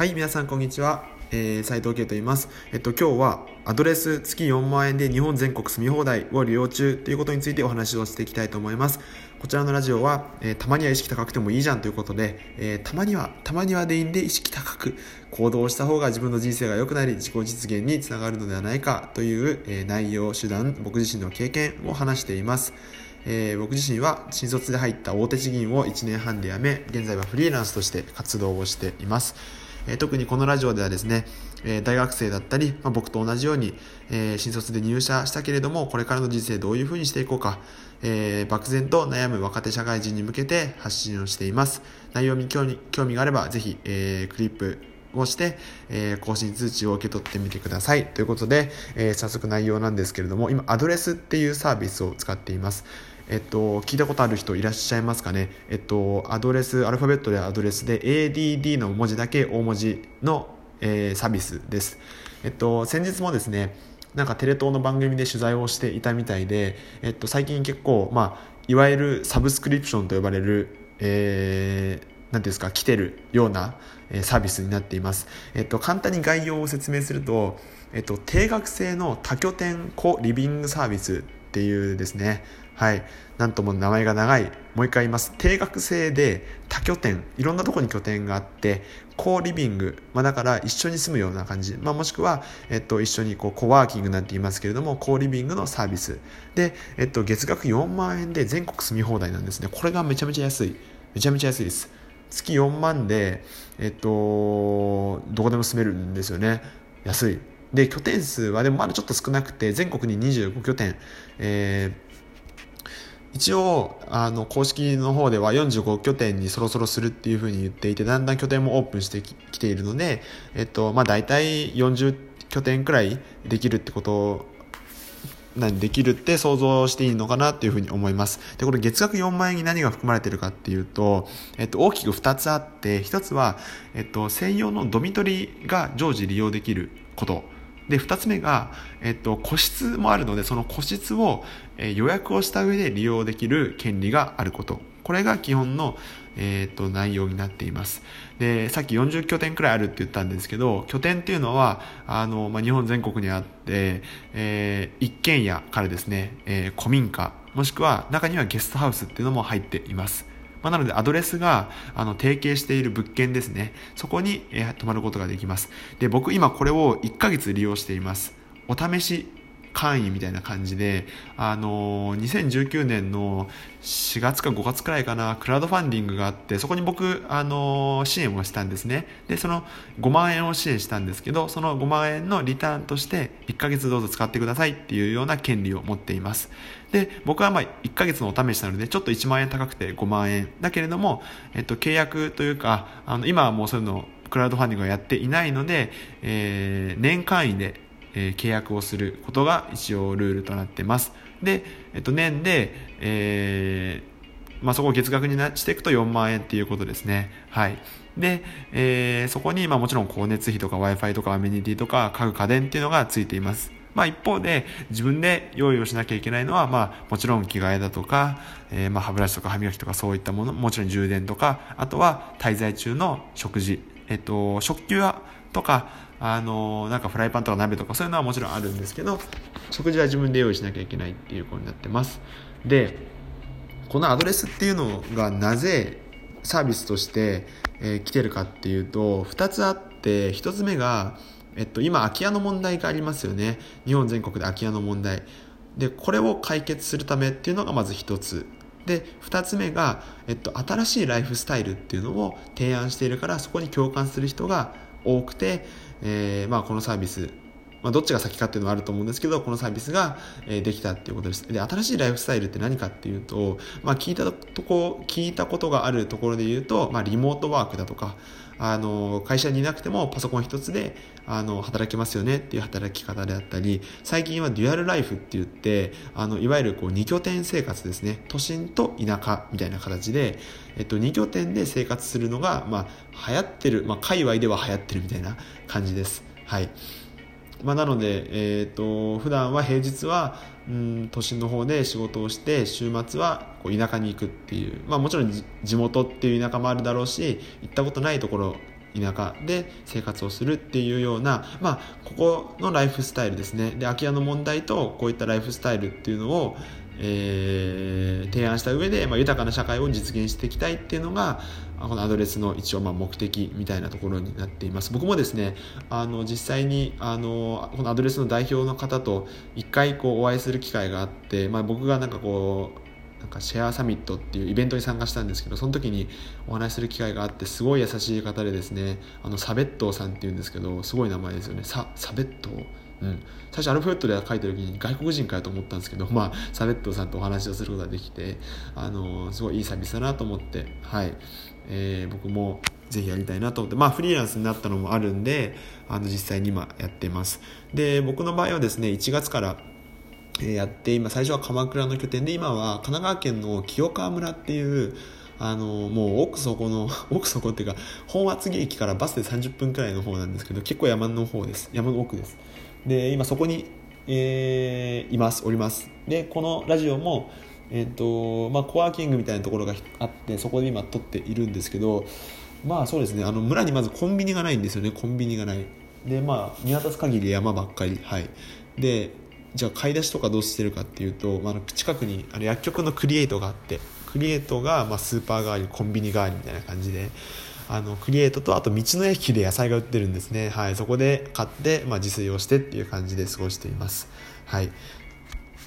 はい、皆さんこんにちは。えー、斉藤圭と言います。えっと、今日はアドレス月4万円で日本全国住み放題を利用中ということについてお話をしていきたいと思います。こちらのラジオは、えー、たまには意識高くてもいいじゃんということで、えー、たまには、たまにはでいいんで意識高く行動した方が自分の人生が良くなり、自己実現につながるのではないかという、え内容、手段、僕自身の経験を話しています。えー、僕自身は新卒で入った大手地銀を1年半で辞め現在はフリーランスとして活動をしています、え、特にこのラジオではですね、え、大学生だったり、ま、僕と同じように、え新卒で入社したけれどもこれからの人生どういうふうにしていこうか、え漠然と悩む若手社会人に向けて発信をしています内容に興味興味があればぜひ、えクリップをして、えー、更新通知を受け取ってみてください。ということで、えー、早速内容なんですけれども、今、アドレスっていうサービスを使っています。えっと、聞いたことある人いらっしゃいますかね？えっと、アドレス、アルファベットでアドレスで ADD の文字だけ大文字の、えー、サービスです。えっと、先日もですね、なんかテレ東の番組で取材をしていたみたいで、えっと、最近結構、まあ、いわゆるサブスクリプションと呼ばれる、えー、何ていうんですか来てるようなサービスになっています、えっと、簡単に概要を説明すると、えっと、定額制の多拠点コリビングサービスっていうですねはい。なんとも名前が長い。もう一回言います。定額制で多拠点。いろんなとこに拠点があってコリビング、まあ、だから一緒に住むような感じ、まあ、もしくは、えっと、一緒にこうコワーキングなんて言いますけれどもコリビングのサービス。で、えっと、月額4万円で全国住み放題なんですね。これがめちゃめちゃ安い。めちゃめちゃ安いです。月4万で、えっと、どこでも住めるんですよね。安い。で拠点数はでもまだちょっと少なくて全国に25拠点、えー一応あの公式の方では45拠点にそろそろするっていうふうに言っていてだんだん拠点もオープンしてきているので、えっとまあ、大体40拠点くらいできるってこと何できるって想像していいのかなっていうふうに思います。で、これ月額4万円に何が含まれているかっていうと、えっと、大きく2つあって、1つは、えっと、専用のドミトリが常時利用できること。で、2つ目が、えっと、個室もあるので、その個室を、え予約をした上で利用できる権利があること。これが基本の、えー、と内容になっていますでさっき40拠点くらいあるって言ったんですけど拠点っていうのはあの、まあ、日本全国にあって、えー、一軒家からですね、えー、古民家もしくは中にはゲストハウスっていうのも入っていますまあ、なのでアドレスがあの提携している物件ですね。そこに、えー、泊まることができます。で僕今これを1ヶ月利用しています。お試し会員みたいな感じで、あの2019年の4月か5月くらいかな、クラウドファンディングがあって、そこに僕、あの支援をしたんですね。で、その5万円を支援したんですけど、その5万円のリターンとして、1ヶ月どうぞ使ってくださいっていうような権利を持っています。で、僕はまあ1ヶ月のお試しなので、ちょっと1万円高くて5万円。だけれども、えっと、契約というか、あの、今はもうそういうのクラウドファンディングをやっていないので、えー、年会員でえー、契約をすることが一応ルールとなってます。で、えっと、年で、えー、まあ、そこを月額になしていくと4万円っていうことですね。はい。で、えー、そこに、まあ、もちろん光熱費とか Wi-Fi とかアメニティとか家具家電っていうのがついています。まあ一方で自分で用意をしなきゃいけないのは、まあもちろん着替えだとか、えー、まあ歯ブラシとか歯磨きとかそういったもの、もちろん充電とか、あとは滞在中の食事、えっと、食器はとか、あのなんかフライパンとか鍋とかそういうのはもちろんあるんですけど食事は自分で用意しなきゃいけないっていうことになってます。でこのアドレスっていうのがなぜサービスとして、えー、来てるかっていうと2つあって1つ目が、えっと、今空き家の問題がありますよね。日本全国で空き家の問題。でこれを解決するためっていうのがまず1つ。で2つ目が、えっと、新しいライフスタイルっていうのを提案しているからそこに共感する人が多くて、えー、まあ、このサービス、まあ、どっちが先かっていうのはあると思うんですけどこのサービスが、できたっていうことです。で新しいライフスタイルって何かっていうと、まあ、聞いたとこ聞いたことがあるところで言うと、まあ、リモートワークだとかあの会社にいなくてもパソコン一つであの働けますよねっていう働き方であったり最近はデュアルライフって言ってあのいわゆるこう2拠点生活ですね。都心と田舎みたいな形で、えっと、2拠点で生活するのが、まあ、流行ってる、まあ、界隈では流行ってるみたいな感じです。はい。まあ、なので、えーと、普段は平日はうん都心の方で仕事をして週末はこう田舎に行くっていう、まあ、もちろん地元っていう田舎もあるだろうし行ったことないところ田舎で生活をするっていうような、まあ、ここのライフスタイルですね。で空き家の問題とこういったライフスタイルっていうのを、えー、提案した上で、まあ、豊かな社会を実現していきたいっていうのがこのアドレスの一応まあ目的みたいなところになっています。僕もですねあの実際にあのこのアドレスの代表の方と一回こうお会いする機会があって、まあ、僕がなんかこうなんかシェアサミットっていうイベントに参加したんですけどその時にお話しする機会があってすごい優しい方でですねあのサベットーさんっていうんですけどすごい名前ですよね。ササベットうん、最初アルファベットで書いてる時に外国人かよと思ったんですけど、まあ、サベットさんとお話をすることができて、あのすごいいいサービスだなと思って、はい。えー、僕もぜひやりたいなと思って、まあ、フリーランスになったのもあるんであの実際に今やってます。で僕の場合はですね1月からやって今最初は鎌倉の拠点で今は神奈川県の清川村っていうあのもう奥底の 奥底っていうか本厚木駅からバスで30分くらいの方なんですけど結構山の方です。山の奥です。で今そこに、えー、いますおります。でこのラジオもえっ、ー、とまあ、コワーキングみたいなところがあってそこで今撮っているんですけどまあそうですね。あの村にまずコンビニがないんですよね。コンビニがない。でまあ見渡す限り山ばっかり。はい。でじゃあ買い出しとかどうしてるかっていうと、まあ、近くにあの薬局のクリエイトがあってクリエイトがまあスーパー代わりコンビニ代わりみたいな感じで。あのクリエイトとあと道の駅で野菜が売ってるんですね、はい、そこで買って、まあ、自炊をしてっていう感じで過ごしています、はい、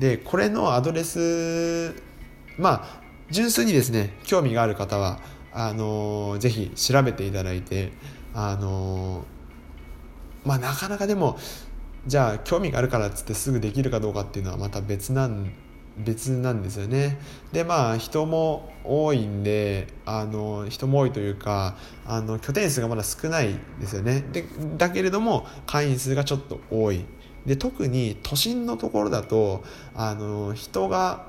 でこれのアドレスまあ純粋にですね興味がある方はあのー、ぜひ調べていただいてあのー、まあなかなかでもじゃあ興味があるからっつってすぐできるかどうかっていうのはまた別なん別なんですよね。でまあ人も多いんであの人も多いというかあの拠点数がまだ少ないですよね。でだけれども会員数がちょっと多い。で特に都心のところだとあの人が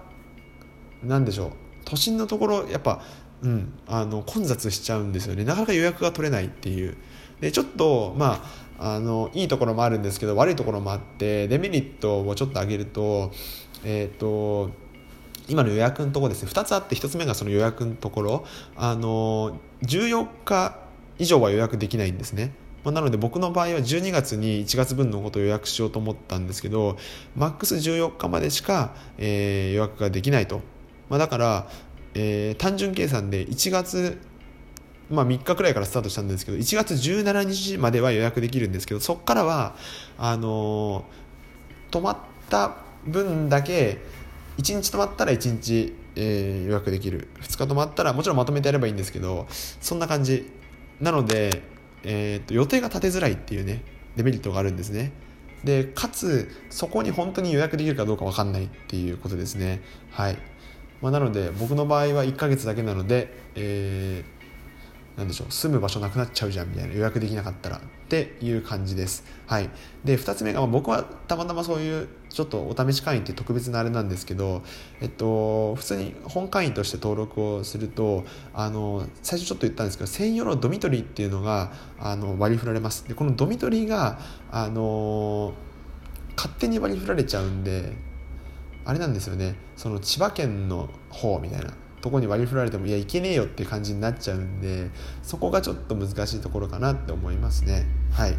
何でしょう都心のところやっぱ、うん、あの混雑しちゃうんですよね。なかなか予約が取れないっていう。でちょっとまああのいいところもあるんですけど悪いところもあってデメリットをちょっと上げるとえっ、ー、と今の予約のところですね。2つあって1つ目がその予約のところ。あの14日以上は予約できないんですね。まなので僕の場合は12月に1月分のことを予約しようと思ったんですけどマックス14日までしか、えー、予約ができないと、まあ、だから、えー、単純計算で1月まあ、3日くらいからスタートしたんですけど1月17日までは予約できるんですけどそこからはあのー、泊まった分だけ1日泊まったら1日、えー、予約できる。2日泊まったらもちろんまとめてやればいいんですけどそんな感じ。なので、えーと、予定が立てづらいっていうねデメリットがあるんですね。でかつそこに本当に予約できるかどうか分かんないっていうことですね。はい、まあ、なので僕の場合は1ヶ月だけなので、えーなんでしょう住む場所なくなっちゃうじゃんみたいな予約できなかったらっていう感じです。はい、で2つ目が、僕はたまたまそういうちょっとお試し会員って特別なあれなんですけど、えっと、普通に本会員として登録をするとあの最初ちょっと言ったんですけど専用のドミトリーっていうのがあの割り振られます。でこのドミトリーがあの勝手に割り振られちゃうんであれなんですよねその千葉県の方みたいなとこに割り振られてもいやいけねえよって感じになっちゃうんでそこがちょっと難しいところかなって思いますね。はい。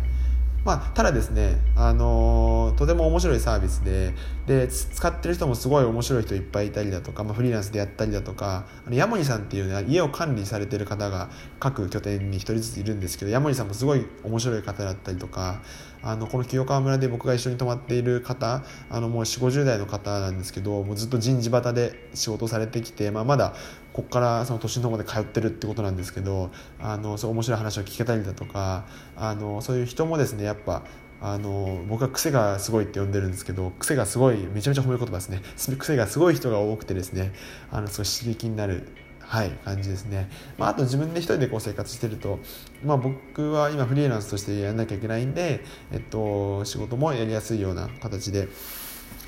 まあ、ただですね、あのー、とても面白いサービスでで使ってる人もすごい面白い人いっぱいいたりだとか、まあ、フリーランスでやったりだとかあのヤモリさんっていうね家を管理されてる方が各拠点に1人ずついるんですけどヤモリさんもすごい面白い方だったりとかあのこの清川村で僕が一緒に泊まっている方あのもう4 5 0代の方なんですけどもうずっと人事端で仕事されてきて、まあ、まだここからその都心の方まで通ってるってことなんですけどあのそう面白い話を聞けたりだとかあのそういう人もですねやっぱあの僕は癖がすごいって呼んでるんですけど癖がすごいめちゃめちゃ褒め言葉ですね。癖がすごい人が多くてですねあのすごい刺激になるはい、感じですね、まあ、あと自分で一人でこう生活してると、まあ、僕は今フリーランスとしてやらなきゃいけないんで、えっと、仕事もやりやすいような形で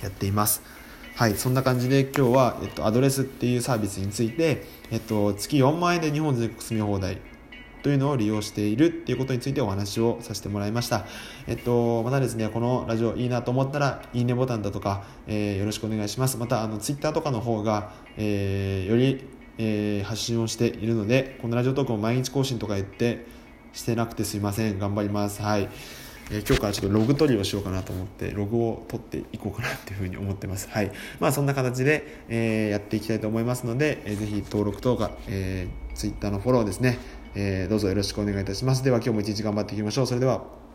やっています。はいそんな感じで今日は、えっと、アドレスっていうサービスについて、えっと、月4万円で日本全国住み放題というのを利用しているっていうことについてお話をさせてもらいました。えっと、またですね、このラジオいいなと思ったら、いいねボタンだとか、えー、よろしくお願いします。また、あの、ツイッターとかの方が、えー、より、えー、発信をしているので、このラジオトークも毎日更新とか言って、してなくてすいません頑張りますはいえー、今日からちょっとログ取りをしようかなと思ってログを取っていこうかなっていうふうに思ってます。はい。まあそんな形で、えー、やっていきたいと思いますので、えー、ぜひ登録とか、えー、Twitter のフォローですね、えー、どうぞよろしくお願いいたします。では今日も一日頑張っていきましょう。それでは。